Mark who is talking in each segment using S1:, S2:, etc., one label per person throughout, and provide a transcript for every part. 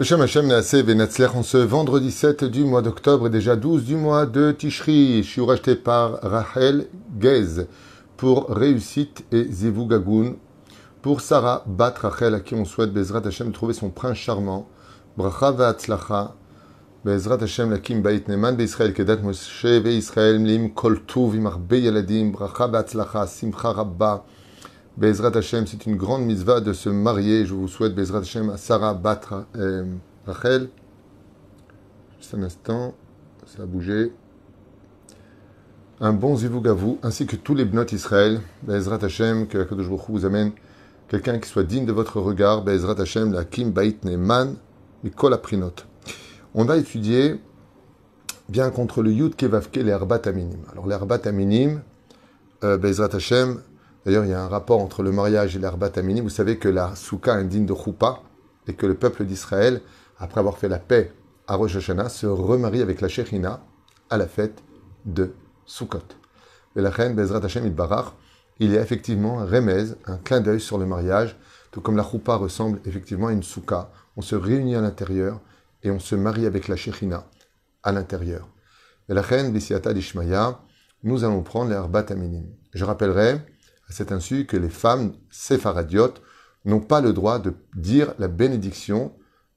S1: Hashem Hashem Naaseh Venatzler en ce vendredi 7 du mois d'octobre et déjà 12 du mois de Tishri. Je suis racheté par Rachel Gez pour Réussite et Zivou Gagoun. Pour Sarah Bat Rachel à qui on souhaite Bezrat Hashem trouver son prince charmant. Bracha Ve'atzlacha. Bezrat Hashem Lakim Bait Neman Be'Israël Kedat Moshe Ve'Israël Mlim Kol Imar. Bracha Ve'atzlacha Simcha Rabba. Bezrat Hashem, c'est une grande mitzvah de se marier. Je vous souhaite Bezrat Hashem à Sarah Batra euh, Rachel. Juste un instant, ça a bougé. Un bon zivug à vous, ainsi que tous les bnot Israël. Bezrat Hashem, que Kadosh vous amène quelqu'un qui soit digne de votre regard. Bezrat Hashem, la Kim Bait Neman, Mikol Aprinot. On va étudier bien contre le Yud Kevavke, les Arbat Aminim. Alors, les Arbat Aminim, euh, Bezrat Hashem, D'ailleurs, il y a un rapport entre le mariage et l'herbat aminim. Vous savez que la souka indigne de choupa et que le peuple d'Israël, après avoir fait la paix à Rosh Hashanah, se remarie avec la Shechina à la fête de Sukkot. Et la reine Bezrat Hashem Barach, il y a effectivement un remez, un clin d'œil sur le mariage, tout comme la choupa ressemble effectivement à une souka. On se réunit à l'intérieur et on se marie avec la Shechina à l'intérieur. Et la reine Bisiata d'Ishmaya, nous allons prendre l'herbat aminim. Je rappellerai à cet insu que les femmes séfaradiotes n'ont pas le droit de dire la bénédiction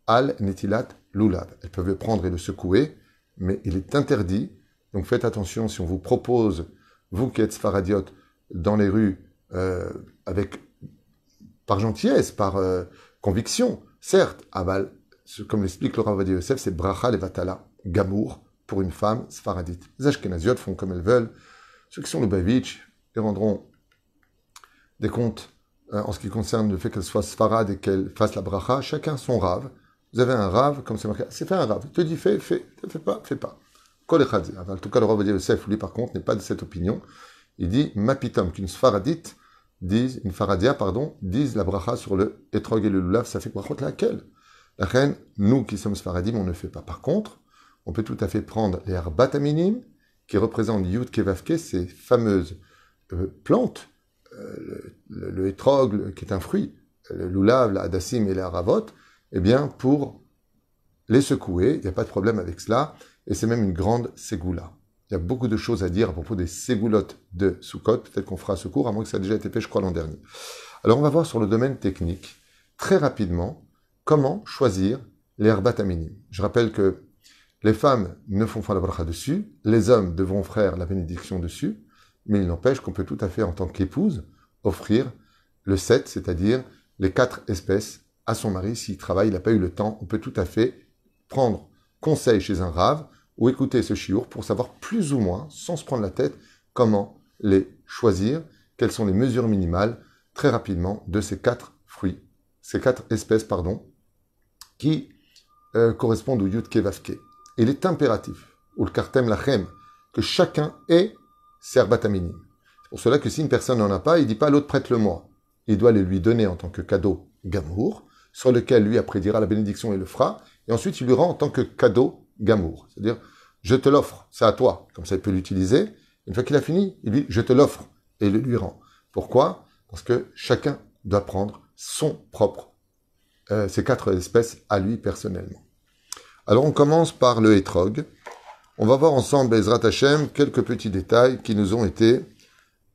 S1: al netilat lulav. Elles peuvent le prendre et le secouer, mais il est interdit. Donc faites attention si on vous propose, vous qui êtes séfaradiotes, dans les rues, euh, avec par gentillesse, par euh, conviction, certes, aval, comme l'explique le Rav c'est bracha levatala, gamour pour une femme sfaradite. Les ashkenaziotes font comme elles veulent. Ceux qui sont le bavitch, ils rendront des comptes euh, en ce qui concerne le fait qu'elle soit sfarad et qu'elle fasse la bracha, chacun son rave. Vous avez un rave, comme c'est marqué, c'est fait un rave. Il te dit fais, fais, fais pas, fais pas. En tout cas, le Rav Yosef, lui, par contre, n'est pas de cette opinion. Il dit, mapitom, qu'une sfaradite dise, une faradia, pardon, dise la bracha sur le etrog et le lulav, ça fait brachot laquelle? La reine, nous qui sommes sfaradim, on ne fait pas. Par contre, on peut tout à fait prendre les arbataminim, qui représentent Yud Kevavke, ces fameuses euh, plantes le, le, qui est un fruit, le loulav, la hadassim et la ravot, eh bien, pour les secouer, il n'y a pas de problème avec cela, et c'est même une grande ségoula. Il y a beaucoup de choses à dire à propos des ségoulottes de Sukkot, peut-être qu'on fera ce cours, à moins que ça ait déjà été fait, je crois, l'an dernier. Alors, on va voir sur le domaine technique, très rapidement, comment choisir l'herbat aminim. Je rappelle que les femmes ne font pas la bracha dessus, les hommes devront faire la bénédiction dessus, mais il n'empêche qu'on peut tout à fait, en tant qu'épouse, offrir le 7, c'est-à-dire les quatre espèces, à son mari. S'il travaille, il n'a pas eu le temps, on peut tout à fait prendre conseil chez un rave ou écouter ce chiour pour savoir plus ou moins, sans se prendre la tête, comment les choisir, quelles sont les mesures minimales, très rapidement, de ces quatre fruits, ces quatre espèces, pardon, qui euh, correspondent au Yud Vavke. Il est impératif, ou le Kartem Lachem, que chacun ait serbataminim. C'est pour cela que si une personne n'en a pas, il dit pas l'autre prête-le-moi. Il doit le lui donner en tant que cadeau gamour, sur lequel lui après dira la bénédiction et le fera, et ensuite il lui rend en tant que cadeau gamour. C'est-à-dire, je te l'offre, c'est à toi. Comme ça, il peut l'utiliser. Une fois qu'il a fini, il dit, je te l'offre, et il lui rend. Pourquoi? Parce que chacun doit prendre son propre, euh, quatre espèces à lui personnellement. Alors on commence par le hétrog. On va voir ensemble, Ezrat Hashem, quelques petits détails qui nous ont été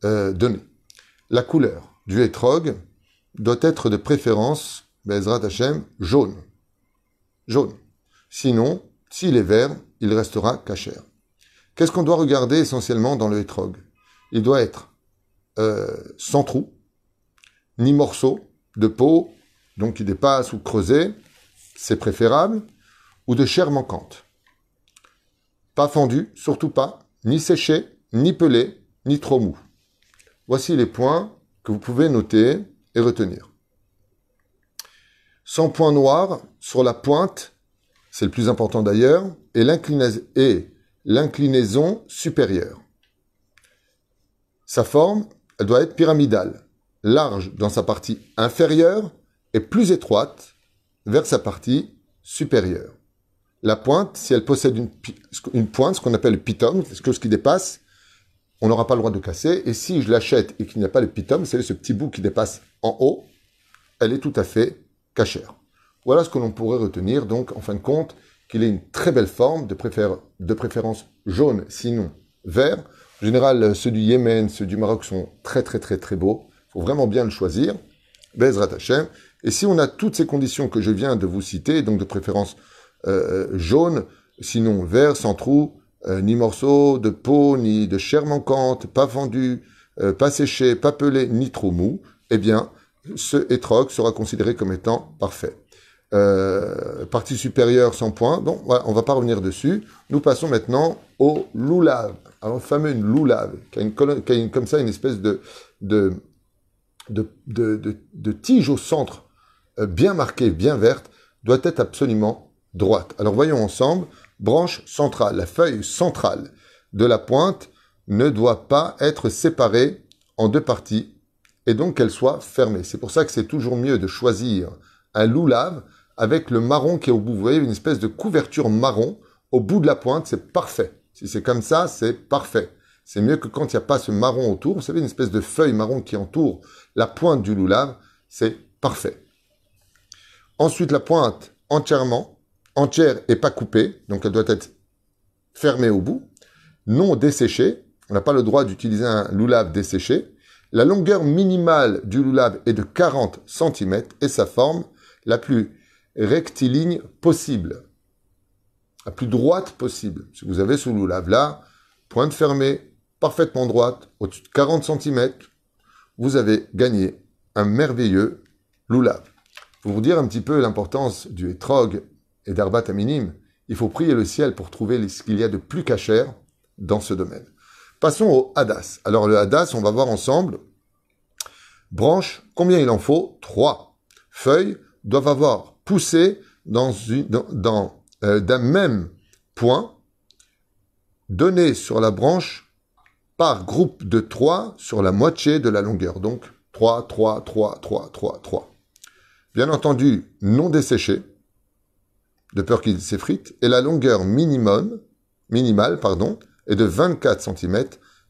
S1: euh, donnés. La couleur du hétrog doit être de préférence, Bezrat Hashem, jaune. Jaune. Sinon, s'il est vert, il restera cachère. Qu'est-ce qu'on doit regarder essentiellement dans le hétrog? Il doit être euh, sans trou, ni morceau de peau, donc qui dépasse ou creusé, c'est préférable, ou de chair manquante. Pas fendu, surtout pas, ni séché, ni pelé, ni trop mou. Voici les points que vous pouvez noter et retenir. Sans point noir sur la pointe, c'est le plus important d'ailleurs, et l'inclinaison supérieure. Sa forme, elle doit être pyramidale, large dans sa partie inférieure et plus étroite vers sa partie supérieure. La pointe, si elle possède une, pointe, ce qu'on appelle le pitum, quelque chose qui dépasse, on n'aura pas le droit de casser. Et si je l'achète et qu'il n'y a pas le pitum, c'est ce petit bout qui dépasse en haut, elle est tout à fait cachère. Voilà ce que l'on pourrait retenir, donc, en fin de compte, qu'il ait une très belle forme, de, de préférence jaune, sinon vert. En général, ceux du Yémen, ceux du Maroc sont très, très, très, très beaux. Il faut vraiment bien le choisir. Bezrat Hashem. Et si on a toutes ces conditions que je viens de vous citer, donc de préférence euh, jaune, sinon vert, sans trou, euh, ni morceau de peau, ni de chair manquante, pas vendu, euh, pas séché, pas pelé, ni trop mou, eh bien, ce étrog sera considéré comme étant parfait. Euh, partie supérieure sans point. Bon, voilà, on va pas revenir dessus. Nous passons maintenant au loulave. Alors, fameux loulave, qui a, qui a une, comme ça une espèce de, de, de, de, de tige au centre, euh, bien marquée, bien verte, doit être absolument Alors, voyons ensemble. Branche centrale, la feuille centrale de la pointe ne doit pas être séparée en deux parties et donc qu'elle soit fermée. C'est pour ça que c'est toujours mieux de choisir un loulave avec le marron qui est au bout. Vous voyez, une espèce de couverture marron au bout de la pointe, c'est parfait. Si c'est comme ça, c'est parfait. C'est mieux que quand il n'y a pas ce marron autour. Vous savez, une espèce de feuille marron qui entoure la pointe du loulave, c'est parfait. Ensuite, la pointe entièrement, entière et pas coupée, donc elle doit être fermée au bout, non desséchée. On n'a pas le droit d'utiliser un loulave desséché. La longueur minimale du loulave est de 40 cm et sa forme la plus rectiligne possible, la plus droite possible. Si vous avez ce loulave là, pointe fermée, parfaitement droite, au-dessus de 40 cm, vous avez gagné un merveilleux loulave. Pour vous dire un petit peu l'importance du etrog et d'arbat minime, il faut prier le ciel pour trouver ce qu'il y a de plus cachère dans ce domaine. Passons au hadas. Alors le hadas, on va voir ensemble. Branche, combien il en faut? Trois. Feuilles doivent avoir poussé dans, dans, euh, d'un même point donné sur la branche par groupe de trois sur la moitié de la longueur. Donc 3, 3, 3, 3, 3, 3. Bien entendu, non desséché, de peur qu'il s'effrite, et la longueur minimum, minimale pardon, est de 24 cm,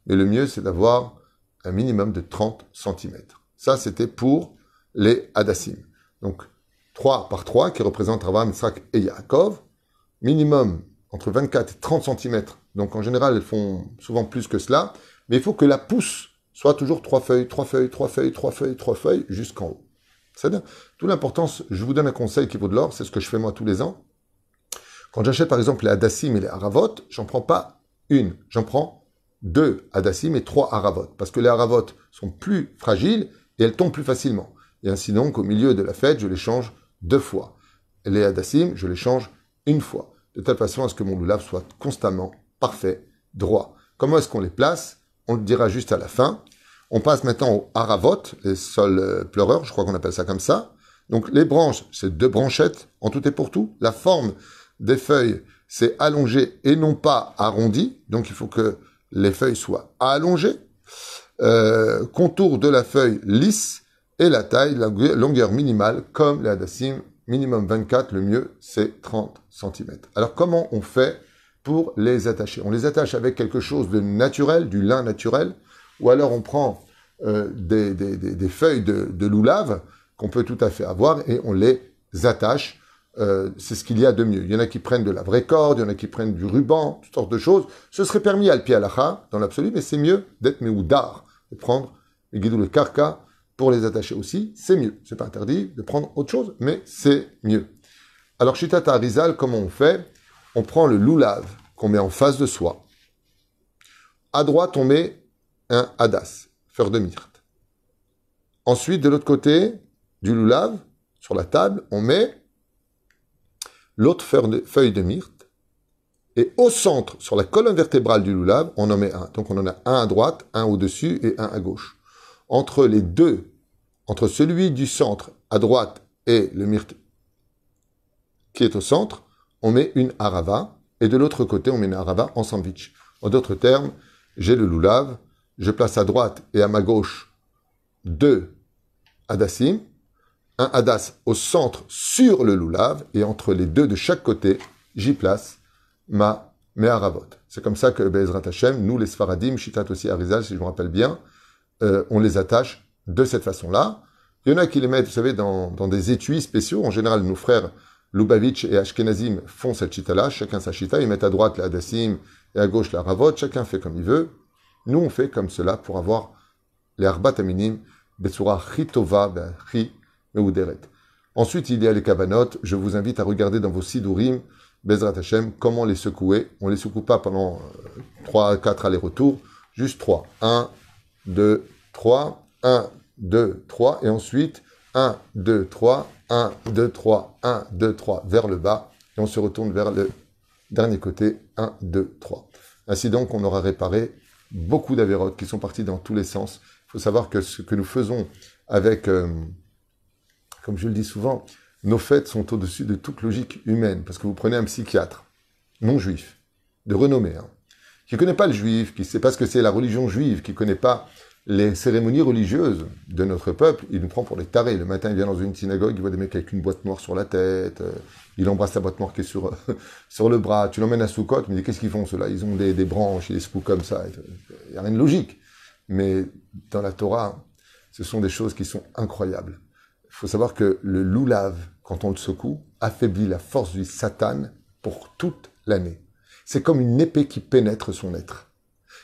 S1: mais le mieux c'est d'avoir un minimum de 30 cm. Ça, c'était pour les hadassim. Donc, 3 par 3, qui représente Abraham, Isaac et Yaakov, minimum entre 24 et 30 cm. Donc en général, elles font souvent plus que cela, mais il faut que la pousse soit toujours 3 feuilles, 3 feuilles, 3 feuilles, 3 feuilles, 3 feuilles, jusqu'en haut. C'est-à-dire, toute l'importance, je vous donne un conseil qui vaut de l'or, c'est ce que je fais moi tous les ans. Quand j'achète par exemple les Hadassim et les Haravot, j'en prends pas une, j'en prends deux Hadassim et trois Haravot, parce que les Haravot sont plus fragiles et elles tombent plus facilement. Et ainsi donc, au milieu de la fête, je les change deux fois. Les hadassim, je les change une fois, de telle façon à ce que mon loulav soit constamment parfait, droit. Comment est-ce qu'on les place? On le dira juste à la fin. On passe maintenant au haravot, les sols euh, pleureurs, je crois qu'on appelle ça comme ça. Donc les branches, c'est deux branchettes en tout et pour tout. La forme des feuilles, c'est allongé et non pas arrondi. Donc il faut que les feuilles soient allongées. Euh, contour de la feuille lisse et la taille, la longueur minimale, comme les hadassim, minimum 24, le mieux, c'est 30 cm. Alors, comment on fait pour les attacher? On les attache avec quelque chose de naturel, du lin naturel, ou alors on prend euh, des, feuilles de, de loulave qu'on peut tout à fait avoir et on les attache. Euh, c'est ce qu'il y a de mieux. Il y en a qui prennent de la vraie corde, il y en a qui prennent du ruban, toutes sortes de choses. Ce serait permis à pied dans l'absolu, mais c'est mieux d'être méoudar, de prendre le guidou le carca pour les attacher aussi, c'est mieux. C'est pas interdit de prendre autre chose, mais c'est mieux. Alors, Shitata Arizal, comment on fait? On prend le loulave qu'on met en face de soi. À droite, on met un hadas, fleur de myrte. Ensuite, de l'autre côté du loulave, sur la table, on met l'autre feuille de myrte. Et au centre, sur la colonne vertébrale du loulave, on en met un. Donc on en a un à droite, un au-dessus et un à gauche entre les deux, entre celui du centre à droite et le myrte qui est au centre, on met une arava, et de l'autre côté, on met une arava en sandwich. En d'autres termes, j'ai le loulav, je place à droite et à ma gauche deux hadassim, un hadas au centre sur le loulav, et entre les deux de chaque côté, j'y place ma mes haravot. C'est comme ça que Bezrat Hashem, nous les Sfaradim, Shitat aussi Arizal, si je me rappelle bien, euh, on les attache de cette façon-là. Il y en a qui les mettent, vous savez, dans, dans des étuis spéciaux. En général, nos frères Lubavitch et Ashkenazim font cette chita-là, chacun sa chita, ils mettent à droite la Hadassim et à gauche la Ravot, chacun fait comme il veut. Nous, on fait comme cela pour avoir les Arbat Aminim, Betsura Chitova, Chi, Meuderet. Ensuite, il y a les Kavanot. Je vous invite à regarder dans vos Sidurim, Bezrat Hashem, comment les secouer. On les secoue pas pendant 3 4 allers-retours, juste 3. 1, 2, 3, 1, 2, 3, et ensuite 1, 2, 3, 1, 2, 3, 1, 2, 3, vers le bas, et on se retourne vers le dernier côté, 1, 2, 3. Ainsi donc, on aura réparé beaucoup d'avérotes qui sont partis dans tous les sens. Il faut savoir que ce que nous faisons avec, euh, comme je le dis souvent, nos fêtes sont au-dessus de toute logique humaine, parce que vous prenez un psychiatre, non juif, de renommée, hein, qui ne connaît pas le juif, qui ne sait pas ce que c'est la religion juive, qui ne connaît pas les cérémonies religieuses de notre peuple, il nous prend pour des tarés. Le matin, il vient dans une synagogue, il voit des mecs avec une boîte noire sur la tête, euh, il embrasse la boîte noire qui est sur, sur le bras, tu l'emmènes à Soukot, il me dit qu'est-ce qu'ils font ceux-là? Ils ont des, des branches, les secouent comme ça. Il n'y a rien de logique. Mais dans la Torah, ce sont des choses qui sont incroyables. Faut savoir que le loulav, quand on le secoue, affaiblit la force du Satan pour toute l'année. C'est comme une épée qui pénètre son être.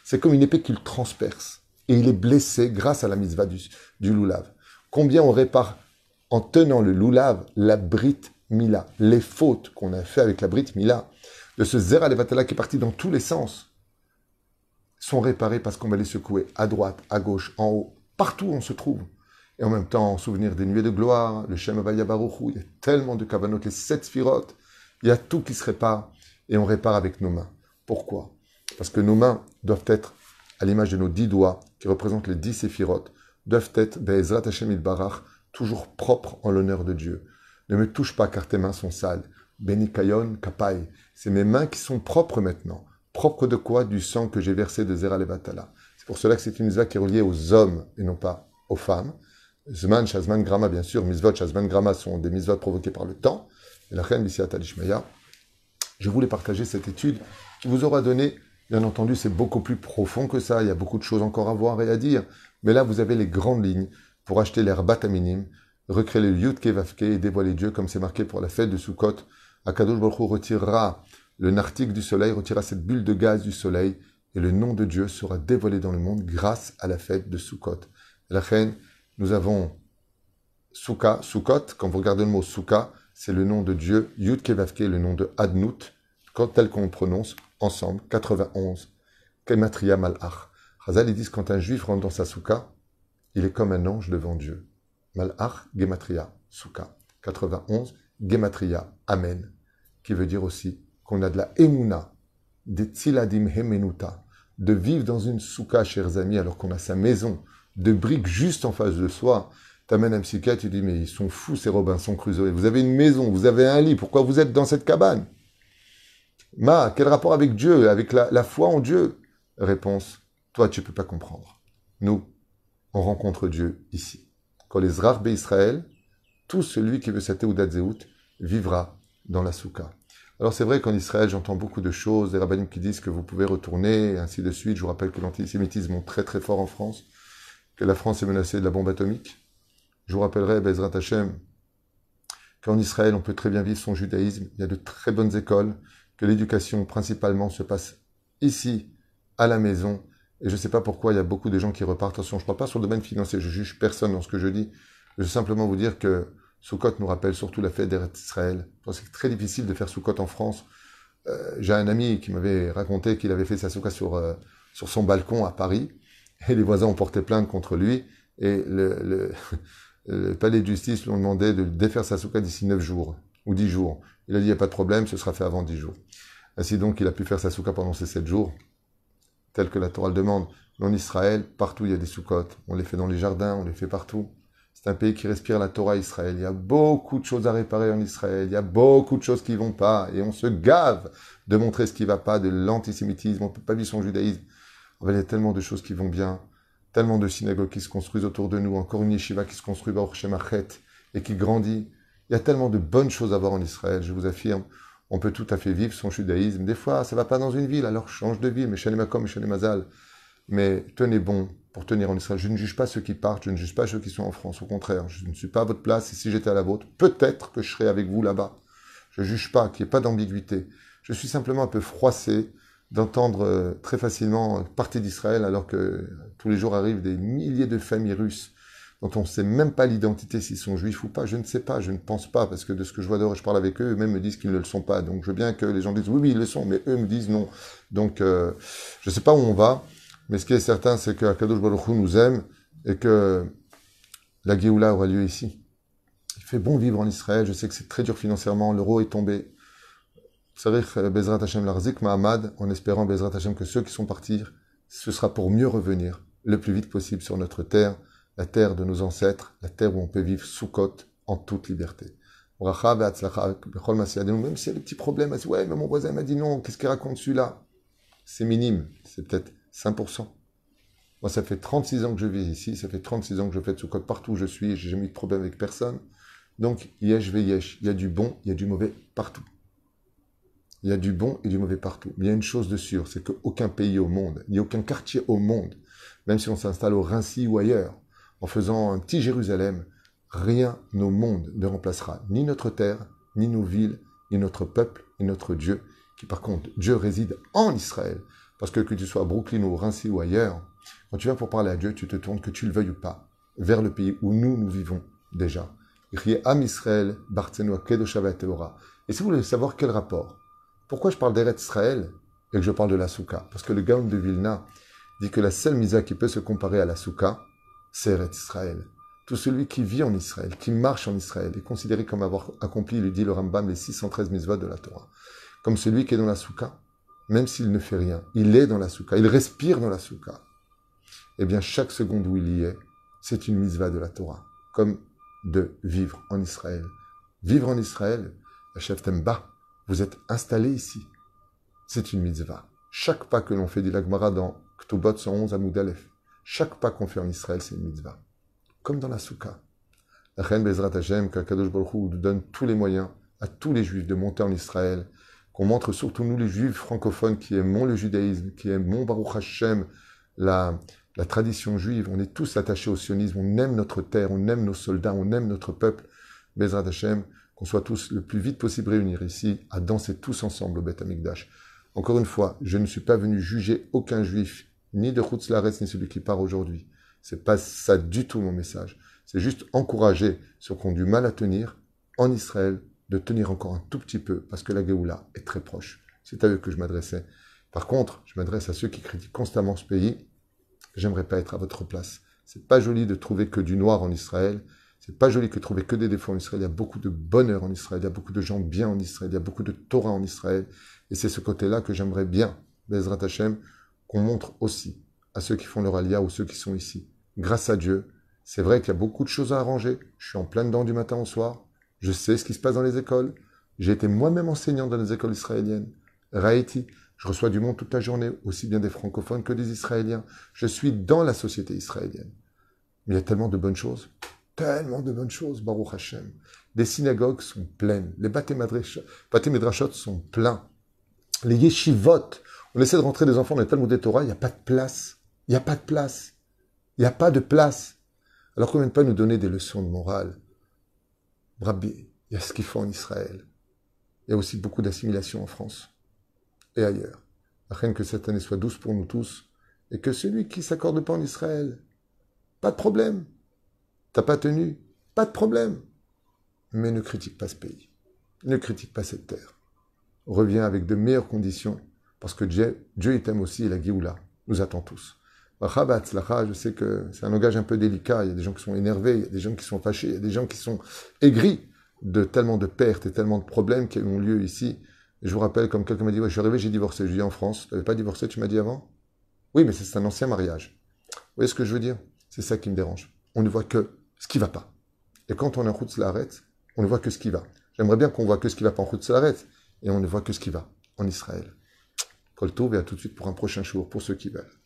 S1: C'est comme une épée qui le transperce et il est blessé grâce à la misva du, du. Combien on répare en tenant le loulav la brit mila, les fautes qu'on a fait avec la brit mila, de ce zera levatala qui est parti dans tous les sens, sont réparées parce qu'on va les secouer à droite, à gauche, en haut, partout où on se trouve. Et en même temps, en souvenir des nuées de gloire, le Shem Avaya il y a tellement de kavanot, les sept sphirotes, il y a tout qui se répare, et on répare avec nos mains. Pourquoi? Parce que nos mains doivent être à l'image de nos dix doigts, qui représentent les dix séphirotes, doivent être, Be'ezrat Hashem Barach, toujours propres en l'honneur de Dieu. Ne me touche pas car tes mains sont sales. Benikayon Kapai. C'est mes mains qui sont propres maintenant. Propres de quoi? Du sang que j'ai versé de Zera Levatala. C'est pour cela que c'est une mitzvah qui est reliée aux hommes et non pas aux femmes. Zman, Shazman, Grama, bien sûr. Mitzvot, Shazman, Grama sont des mitzvot provoquées par le temps. Et la reine Misiat Alishmeya. Je voulais partager cette étude qui vous aura donné Bien entendu, c'est beaucoup plus profond que ça. Il y a beaucoup de choses encore à voir et à dire. Mais là, vous avez les grandes lignes pour acheter l'herbat à minime, recréer le Yudke Vavke et dévoiler Dieu comme c'est marqué pour la fête de Sukkot. Akadosh Baruch retirera le nartique du soleil, retirera cette bulle de gaz du soleil et le nom de Dieu sera dévoilé dans le monde grâce à la fête de Sukkot. La reine, nous avons Souka, Sukkot, quand vous regardez le mot Souka, c'est le nom de Dieu, Yud Kevavke, le nom de Adnout, tel qu'on prononce, ensemble, 91, Kematria Malach. Chazal, ils disent quand un juif rentre dans sa souka, il est comme un ange devant Dieu. Malach, Gematria, souka. 91, Gematria, Amen. Qui veut dire aussi qu'on a de la emuna, des tziladim hemenuta, de vivre dans une souka, chers amis, alors qu'on a sa maison de briques juste en face de soi. T'amènes un psychiatre, tu dis, mais ils sont fous ces Robinson Crusoe. Vous avez une maison, vous avez un lit, pourquoi vous êtes dans cette cabane? Ma, quel rapport avec Dieu, avec la, foi en Dieu? Réponse, toi tu ne peux pas comprendre. Nous, on rencontre Dieu ici. Quand les Zrarbe Israël, tout celui qui veut cette Zéout vivra dans la Souka. Alors c'est vrai qu'en Israël, j'entends beaucoup de choses, des rabbinim qui disent que vous pouvez retourner, et ainsi de suite. Je vous rappelle que l'antisémitisme est très très fort en France, que la France est menacée de la bombe atomique. Je vous rappellerai, Bezrat Hashem, qu'en Israël, on peut très bien vivre son judaïsme. Il y a de très bonnes écoles que l'éducation principalement se passe ici, à la maison. Et je ne sais pas pourquoi il y a beaucoup de gens qui repartent. Attention, je ne parle pas sur le domaine financier, je juge personne dans ce que je dis. Je veux simplement vous dire que Soukot nous rappelle surtout la fête d'Israël. C'est très difficile de faire Soukot en France. Euh, j'ai un ami qui m'avait raconté qu'il avait fait sa Soukot sur, euh, sur son balcon à Paris. Et les voisins ont porté plainte contre lui. Et le, palais de justice lui ont demandé de défaire sa Soukot d'ici 9 jours ou 10 jours. Il a dit, il n'y a pas de problème, ce sera fait avant 10 jours. Ainsi donc, il a pu faire sa soukha pendant ces sept jours, tel que la Torah le demande. En Israël, partout il y a des soukhotes. On les fait dans les jardins, on les fait partout. C'est un pays qui respire la Torah Israël. Il y a beaucoup de choses à réparer en Israël. Il y a beaucoup de choses qui vont pas. Et on se gave de montrer ce qui va pas, de l'antisémitisme. On peut pas vivre son judaïsme. Il y a tellement de choses qui vont bien. Tellement de synagogues qui se construisent autour de nous. Encore une yeshiva qui se construit au Shemachet et qui grandit. Il y a tellement de bonnes choses à voir en Israël, je vous affirme. On peut tout à fait vivre son judaïsme. Des fois, ça va pas dans une ville, alors change de ville. Mais Makom, Mazal. mais tenez bon pour tenir en Israël. Je ne juge pas ceux qui partent, je ne juge pas ceux qui sont en France. Au contraire, je ne suis pas à votre place et si j'étais à la vôtre, peut-être que je serais avec vous là-bas. Je ne juge pas, qu'il n'y ait pas d'ambiguïté. Je suis simplement un peu froissé d'entendre euh, très facilement partie d'Israël alors que tous les jours arrivent des milliers de familles russes dont on ne sait même pas l'identité s'ils sont juifs ou pas. Je ne sais pas, je ne pense pas, parce que de ce que je vois dehors, je parle avec eux, eux-mêmes me disent qu'ils ne le sont pas. Donc je veux bien que les gens disent oui, oui, ils le sont, mais eux me disent non. Donc euh, je ne sais pas où on va, mais ce qui est certain, c'est que Akadosh Baruch Hu nous aime et que la Géoula aura lieu ici. Il fait bon vivre en Israël, je sais que c'est très dur financièrement, l'euro est tombé. Bezrat Hashem Larzik Mahamad, en espérant Bezrat Hashem que ceux qui sont partis, ce sera pour mieux revenir le plus vite possible sur notre terre la terre de nos ancêtres, la terre où on peut vivre sous côte en toute liberté. Même s'il y a des petits problèmes, ouais, mais mon voisin m'a dit non, qu'est-ce qu'il raconte celui-là? C'est minime, c'est peut-être 5%. Moi, ça fait 36 ans que je vis ici, ça fait 36 ans que je fais de sous côte partout où je suis, j'ai jamais eu de problème avec personne. Donc, yesh ve yesh, il y a du bon, il y a du mauvais partout. Il y a du bon et du mauvais partout. Mais il y a une chose de sûre, c'est qu'aucun pays au monde, ni aucun quartier au monde, même si on s'installe au Rincy ou ailleurs, en faisant un petit Jérusalem, rien au monde ne remplacera ni notre terre, ni nos villes, ni notre peuple, ni notre Dieu, qui par contre, Dieu réside en Israël. Parce que que tu sois à Brooklyn ou Rincy ou ailleurs, quand tu viens pour parler à Dieu, tu te tournes, que tu le veuilles ou pas, vers le pays où nous, nous vivons déjà. Et si vous voulez savoir quel rapport, pourquoi je parle d'Eret Israël et que je parle de la Souka? Parce que le Gaon de Vilna dit que la seule misa qui peut se comparer à la Souka, c'est Israël. Tout celui qui vit en Israël, qui marche en Israël, est considéré comme avoir accompli, lui dit le Rambam, les 613 mitzvot de la Torah. Comme celui qui est dans la soukha, même s'il ne fait rien, il est dans la soukha, il respire dans la soukha. Eh bien, chaque seconde où il y est, c'est une mitzvah de la Torah, comme de vivre en Israël. Vivre en Israël, la chef Temba, vous êtes installé ici. C'est une mitzvah. Chaque pas que l'on fait, dit l'Agmara dans Ktubot 111 à Moudalef, chaque pas qu'on fait en Israël, c'est une mitzvah. Comme dans la soukha. La reine Bezrat Hashem, qu'Akadosh Baruch nous donne tous les moyens à tous les juifs de monter en Israël, qu'on montre surtout nous les juifs francophones qui aimons le judaïsme, qui aimons Baruch Hashem, la, la tradition juive, on est tous attachés au sionisme, on aime notre terre, on aime nos soldats, on aime notre peuple. Bezrat Hashem, qu'on soit tous le plus vite possible réunis ici, à danser tous ensemble au Beth Amikdash. Encore une fois, je ne suis pas venu juger aucun juif ni de Lares, ni celui qui part aujourd'hui. C'est pas ça du tout mon message. C'est juste encourager ceux qui ont du mal à tenir en Israël de tenir encore un tout petit peu parce que la Géoula est très proche. C'est à eux que je m'adressais. Par contre, je m'adresse à ceux qui critiquent constamment ce pays. J'aimerais pas être à votre place. C'est pas joli de trouver que du noir en Israël. C'est pas joli que trouver que des défauts en Israël. Il y a beaucoup de bonheur en Israël. Il y a beaucoup de gens bien en Israël. Il y a beaucoup de Torah en Israël. Et c'est ce côté-là que j'aimerais bien, Bezrat Hashem, qu'on montre aussi à ceux qui font leur alia ou ceux qui sont ici. Grâce à Dieu, c'est vrai qu'il y a beaucoup de choses à arranger. Je suis en plein dedans du matin au soir. Je sais ce qui se passe dans les écoles. J'ai été moi-même enseignant dans les écoles israéliennes. Raïti, je reçois du monde toute la journée, aussi bien des francophones que des Israéliens. Je suis dans la société israélienne. Mais il y a tellement de bonnes choses. Tellement de bonnes choses, Baruch Hashem. Les synagogues sont pleines. Les medrashot sont pleins. Les yeshivot, on essaie de rentrer des enfants dans les Talmud Torah, il n'y a pas de place. Il n'y a pas de place. Il n'y a pas de place. Alors qu'on ne pas nous donner des leçons de morale. Rabbi, il y a ce qu'il faut en Israël. Il y a aussi beaucoup d'assimilation en France et ailleurs. Afin que cette année soit douce pour nous tous et que celui qui s'accorde pas en Israël, pas de problème. T'as pas tenu, pas de problème. Mais ne critique pas ce pays. Ne critique pas cette terre. Reviens avec de meilleures conditions parce que Dieu, Dieu t'aime aussi la Géoula nous attend tous. Je sais que c'est un langage un peu délicat. Il y a des gens qui sont énervés, il y a des gens qui sont fâchés, il y a des gens qui sont aigris de tellement de pertes et tellement de problèmes qui ont lieu ici. Je vous rappelle, comme quelqu'un m'a dit, ouais, je suis arrivé, j'ai divorcé. Je dis en France, tu n'avais pas divorcé, tu m'as dit avant? Oui, mais c'est un ancien mariage. Vous voyez ce que je veux dire? C'est ça qui me dérange. On ne voit que ce qui va pas. Et quand on est en route arrête, on ne voit que ce qui va. J'aimerais bien qu'on voit que ce qui va pas en route arrête, et on ne voit que ce qui va en Israël. Et à tout de suite pour un prochain jour, pour ceux qui veulent.